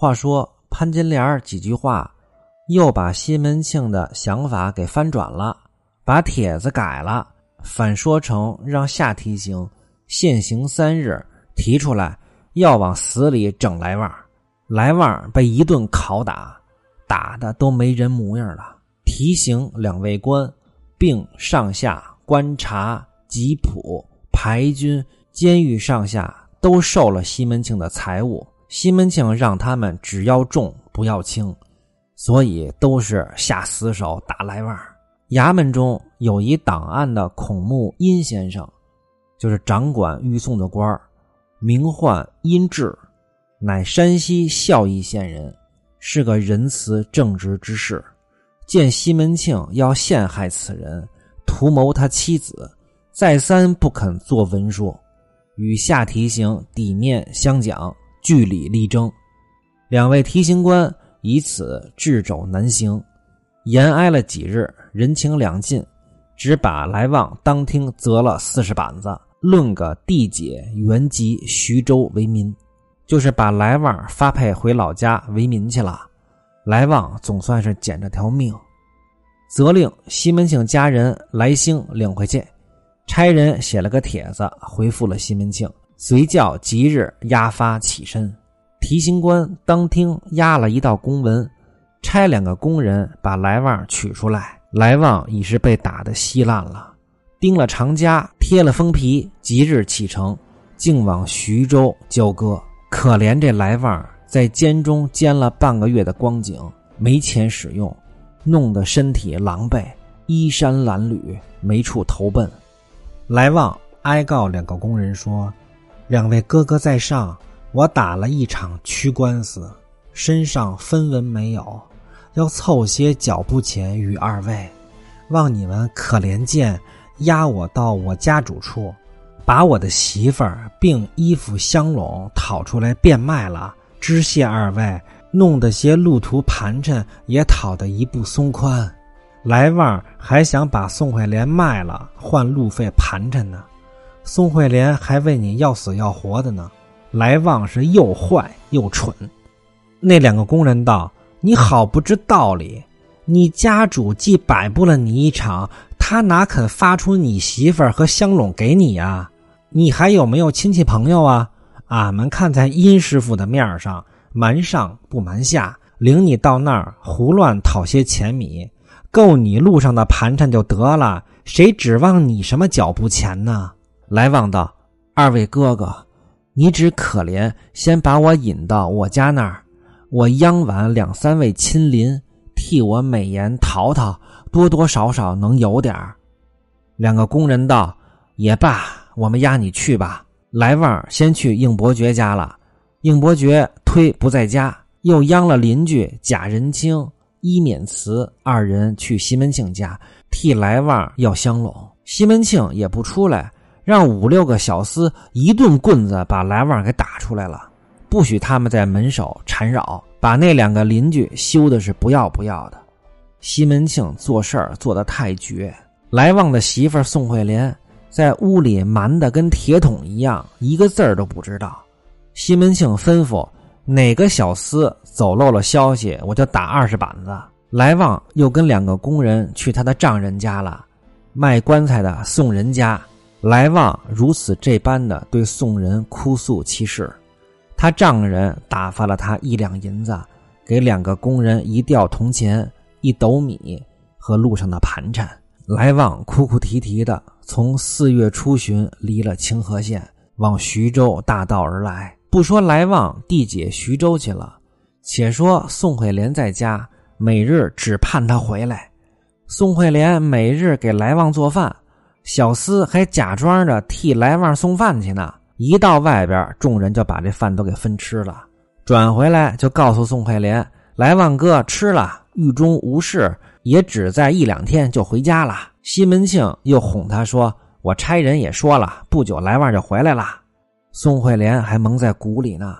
话说潘金莲几句话，又把西门庆的想法给翻转了，把帖子改了，反说成让夏提刑限行三日，提出来要往死里整来旺。来旺被一顿拷打，打的都没人模样了。提刑两位官，并上下观察、吉普、排军、监狱上下都受了西门庆的财物。西门庆让他们只要重不要轻，所以都是下死手打来旺。衙门中有一档案的孔目殷先生，就是掌管御送的官名唤殷志，乃山西孝义县人，是个仁慈正直之士。见西门庆要陷害此人，图谋他妻子，再三不肯做文书，与下提刑抵面相讲。据理力争，两位提刑官以此掣肘难行，延挨了几日，人情两尽，只把来旺当庭责了四十板子，论个地解原籍徐州为民，就是把来旺发配回老家为民去了。来旺总算是捡着条命，责令西门庆家人来兴领回去，差人写了个帖子回复了西门庆。随叫即日押发起身，提刑官当厅押了一道公文，差两个工人把来旺取出来。来旺已是被打得稀烂了，钉了长枷，贴了封皮，即日启程，竟往徐州交割。可怜这来旺在监中监了半个月的光景，没钱使用，弄得身体狼狈，衣衫褴褛，没处投奔。来旺哀告两个工人说。两位哥哥在上，我打了一场屈官司，身上分文没有，要凑些脚步钱与二位，望你们可怜见，押我到我家主处，把我的媳妇儿并衣服香笼讨出来变卖了，知谢二位，弄得些路途盘缠也讨得一步松宽。来旺还想把宋惠莲卖了换路费盘缠呢。宋惠莲还为你要死要活的呢，来旺是又坏又蠢。那两个工人道：“你好不知道理，你家主既摆布了你一场，他哪肯发出你媳妇儿和香笼给你呀？你还有没有亲戚朋友啊？俺们看在殷师傅的面上，瞒上不瞒下，领你到那儿胡乱讨些钱米，够你路上的盘缠就得了。谁指望你什么脚步钱呢？”来旺道：“二位哥哥，你只可怜，先把我引到我家那儿，我央晚两三位亲邻替我美言淘淘，多多少少能有点儿两个工人道：“也罢，我们押你去吧。”来旺先去应伯爵家了，应伯爵推不在家，又央了邻居贾仁清、伊勉慈二人去西门庆家替来旺要香笼，西门庆也不出来。让五六个小厮一顿棍子把来旺给打出来了，不许他们在门首缠扰，把那两个邻居羞的是不要不要的。西门庆做事儿做得太绝，来旺的媳妇宋惠莲在屋里瞒得跟铁桶一样，一个字儿都不知道。西门庆吩咐哪个小厮走漏了消息，我就打二十板子。来旺又跟两个工人去他的丈人家了，卖棺材的送人家。来旺如此这般的对宋人哭诉其事，他丈人打发了他一两银子，给两个工人一吊铜钱、一斗米和路上的盘缠。来旺哭哭啼啼的从四月初旬离了清河县，往徐州大道而来。不说来旺地解徐州去了，且说宋惠莲在家，每日只盼他回来。宋惠莲每日给来旺做饭。小厮还假装着替来旺送饭去呢，一到外边，众人就把这饭都给分吃了。转回来就告诉宋惠莲：“来旺哥吃了，狱中无事，也只在一两天就回家了。”西门庆又哄他说：“我差人也说了，不久来旺就回来了。”宋惠莲还蒙在鼓里呢。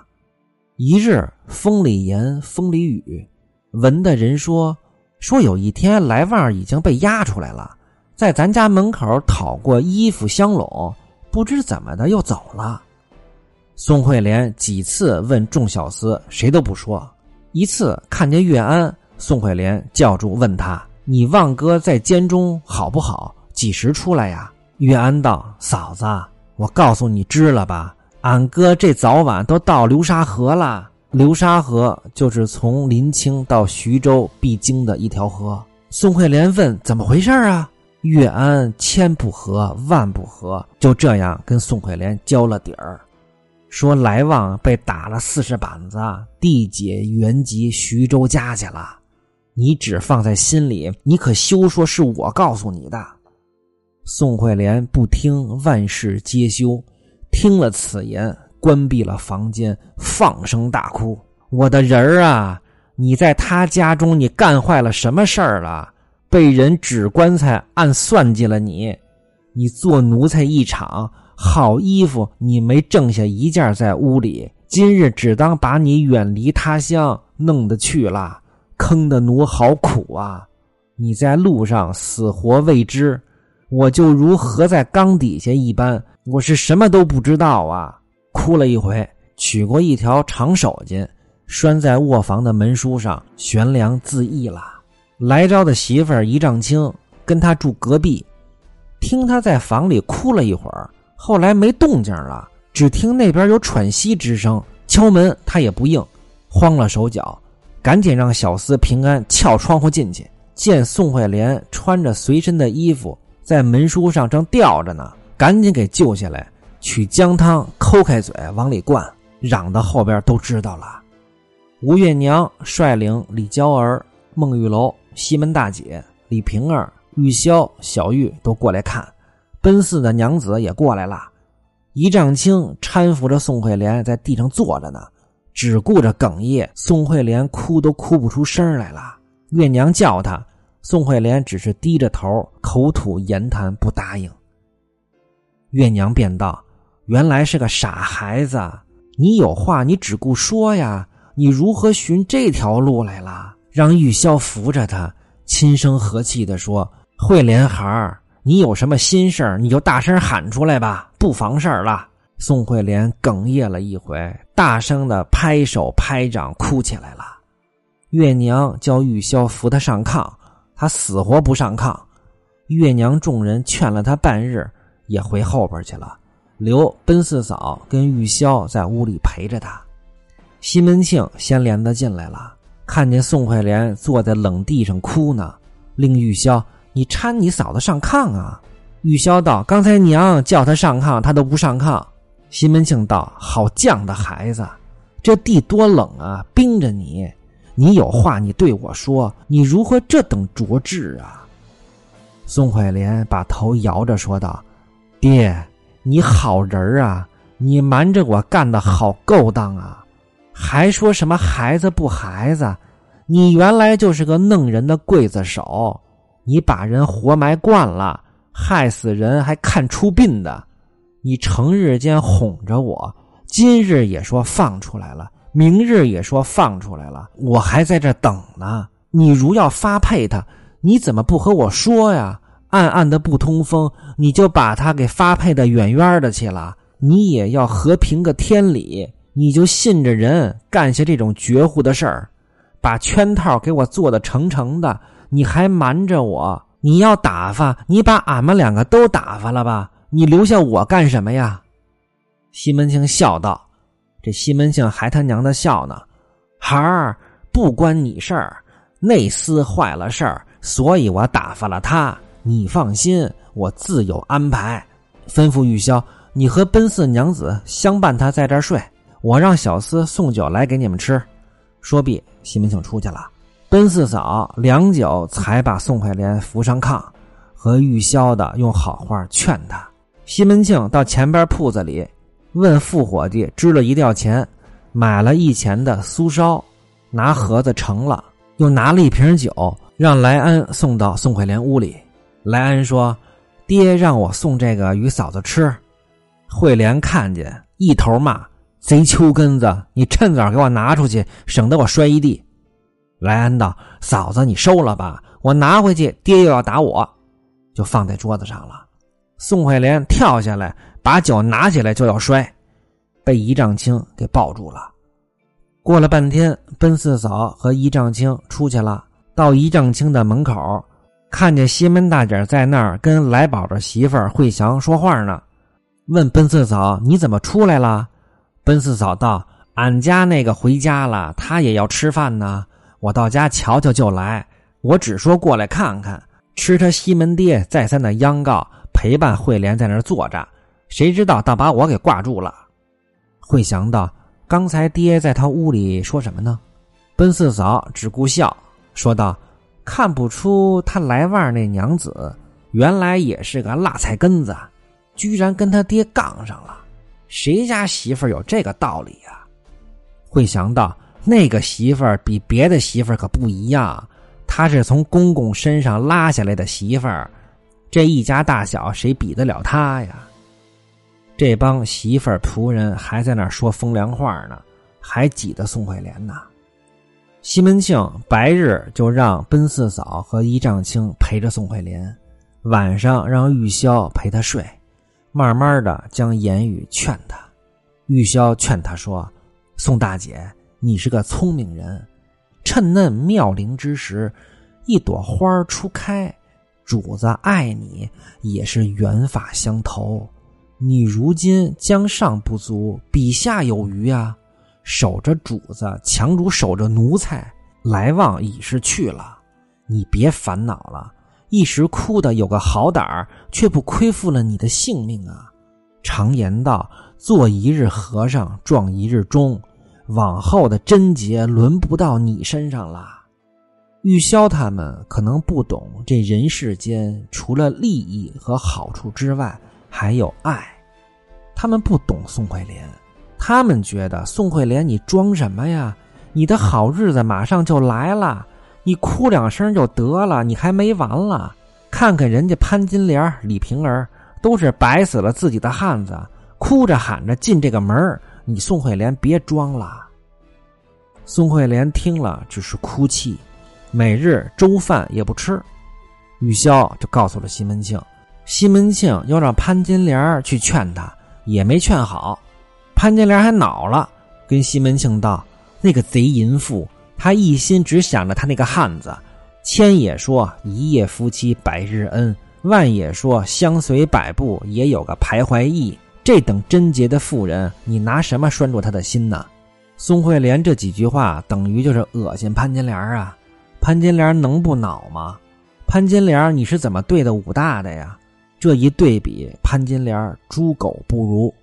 一日风里言，风里雨，闻的人说说有一天来旺已经被押出来了。在咱家门口讨过衣服香笼，不知怎么的又走了。宋惠莲几次问众小厮，谁都不说。一次看见岳安，宋惠莲叫住问他：“你望哥在监中好不好？几时出来呀？”岳安道：“嫂子，我告诉你知了吧，俺哥这早晚都到流沙河了。流沙河就是从临清到徐州必经的一条河。”宋惠莲问：“怎么回事啊？”岳安千不和万不和，就这样跟宋惠莲交了底儿。说来旺被打了四十板子，地解原籍徐州家去了。你只放在心里，你可休说是我告诉你的。宋惠莲不听，万事皆休。听了此言，关闭了房间，放声大哭：“我的人儿啊，你在他家中，你干坏了什么事儿了？被人指棺材，暗算计了你，你做奴才一场。”好衣服你没挣下一件在屋里，今日只当把你远离他乡，弄得去了，坑的奴好苦啊！你在路上死活未知，我就如何在缸底下一般，我是什么都不知道啊！哭了一回，取过一条长手巾，拴在卧房的门书上，悬梁自缢了。来招的媳妇儿一丈青跟他住隔壁，听他在房里哭了一会儿。后来没动静了，只听那边有喘息之声，敲门他也不应，慌了手脚，赶紧让小厮平安撬窗户进去，见宋惠莲穿着随身的衣服在门书上正吊着呢，赶紧给救下来，取姜汤抠开嘴往里灌，嚷到后边都知道了。吴月娘率领李娇儿、孟玉楼、西门大姐、李瓶儿、玉箫、小玉都过来看。奔四的娘子也过来了，一丈青搀扶着宋惠莲在地上坐着呢，只顾着哽咽。宋惠莲哭都哭不出声来了。月娘叫她，宋惠莲只是低着头，口吐言谈，不答应。月娘便道：“原来是个傻孩子，你有话你只顾说呀，你如何寻这条路来了？”让玉箫扶着他，轻声和气地说：“慧莲孩儿。”你有什么心事你就大声喊出来吧，不妨事儿了。宋慧莲哽咽了一回，大声的拍手拍掌，哭起来了。月娘叫玉箫扶她上炕，她死活不上炕。月娘众人劝了她半日，也回后边去了，留奔四嫂跟玉箫在屋里陪着她。西门庆先连的进来了，看见宋惠莲坐在冷地上哭呢，令玉箫。你搀你嫂子上炕啊！玉箫道：“刚才娘叫他上炕，他都不上炕。”西门庆道：“好犟的孩子，这地多冷啊，冰着你。你有话你对我说，你如何这等拙智啊？”宋惠莲把头摇着说道：“爹，你好人啊，你瞒着我干的好勾当啊！还说什么孩子不孩子？你原来就是个弄人的刽子手。”你把人活埋惯了，害死人还看出殡的，你成日间哄着我，今日也说放出来了，明日也说放出来了，我还在这等呢。你如要发配他，你怎么不和我说呀？暗暗的不通风，你就把他给发配的远远的去了。你也要和平个天理，你就信着人干下这种绝户的事儿，把圈套给我做的成成的。你还瞒着我？你要打发，你把俺们两个都打发了吧？你留下我干什么呀？西门庆笑道：“这西门庆还他娘的笑呢，孩儿不关你事儿，内厮坏了事儿，所以我打发了他。你放心，我自有安排。吩咐玉箫，你和奔四娘子相伴他在这儿睡，我让小厮送酒来给你们吃。”说毕，西门庆出去了。奔四嫂良久才把宋惠莲扶上炕，和玉箫的用好话劝他。西门庆到前边铺子里，问副伙计支了一吊钱，买了一钱的酥烧，拿盒子盛了，又拿了一瓶酒，让来安送到宋惠莲屋里。来安说：“爹让我送这个与嫂子吃。”惠莲看见，一头骂：“贼秋根子！你趁早给我拿出去，省得我摔一地。”莱安道：“嫂子，你收了吧，我拿回去，爹又要打我，就放在桌子上了。”宋惠莲跳下来，把酒拿起来就要摔，被仪仗青给抱住了。过了半天，奔四嫂和仪仗青出去了，到仪仗青的门口，看见西门大姐在那儿跟来宝的媳妇儿惠祥说话呢，问奔四嫂：“你怎么出来了？”奔四嫂道：“俺家那个回家了，他也要吃饭呢。我到家瞧瞧就来。我只说过来看看，吃他西门爹再三的央告，陪伴惠莲在那儿坐着，谁知道倒把我给挂住了。”惠祥道。刚才爹在他屋里说什么呢？奔四嫂只顾笑，说道：“看不出他来旺那娘子原来也是个辣菜根子，居然跟他爹杠上了。谁家媳妇有这个道理呀？”会想到：“那个媳妇比别的媳妇可不一样，她是从公公身上拉下来的媳妇儿，这一家大小谁比得了她呀？”这帮媳妇儿仆人还在那说风凉话呢，还挤得宋惠莲呢。西门庆白日就让奔四嫂和一丈青陪着宋惠莲，晚上让玉箫陪她睡，慢慢的将言语劝他。玉箫劝他说：“宋大姐，你是个聪明人，趁嫩妙龄之时，一朵花初开，主子爱你也是缘法相投。”你如今江上不足，比下有余啊！守着主子，强如守着奴才，来往已是去了。你别烦恼了，一时哭的有个好胆儿，却不亏负了你的性命啊！常言道：“做一日和尚撞一日钟，往后的贞洁轮不到你身上了。”玉箫他们可能不懂，这人世间除了利益和好处之外。还有爱，他们不懂宋惠莲，他们觉得宋惠莲，你装什么呀？你的好日子马上就来了，你哭两声就得了，你还没完了。看看人家潘金莲、李瓶儿，都是白死了自己的汉子，哭着喊着进这个门你宋惠莲别装了。宋惠莲听了只是哭泣，每日粥饭也不吃。玉箫就告诉了西门庆。西门庆又让潘金莲去劝他，也没劝好。潘金莲还恼了，跟西门庆道：“那个贼淫妇，他一心只想着他那个汉子。千也说一夜夫妻百日恩，万也说相随百步也有个徘徊意。这等贞洁的妇人，你拿什么拴住他的心呢？”宋惠莲这几句话等于就是恶心潘金莲啊！潘金莲能不恼吗？潘金莲，你是怎么对的武大的呀？这一对比，潘金莲猪狗不如。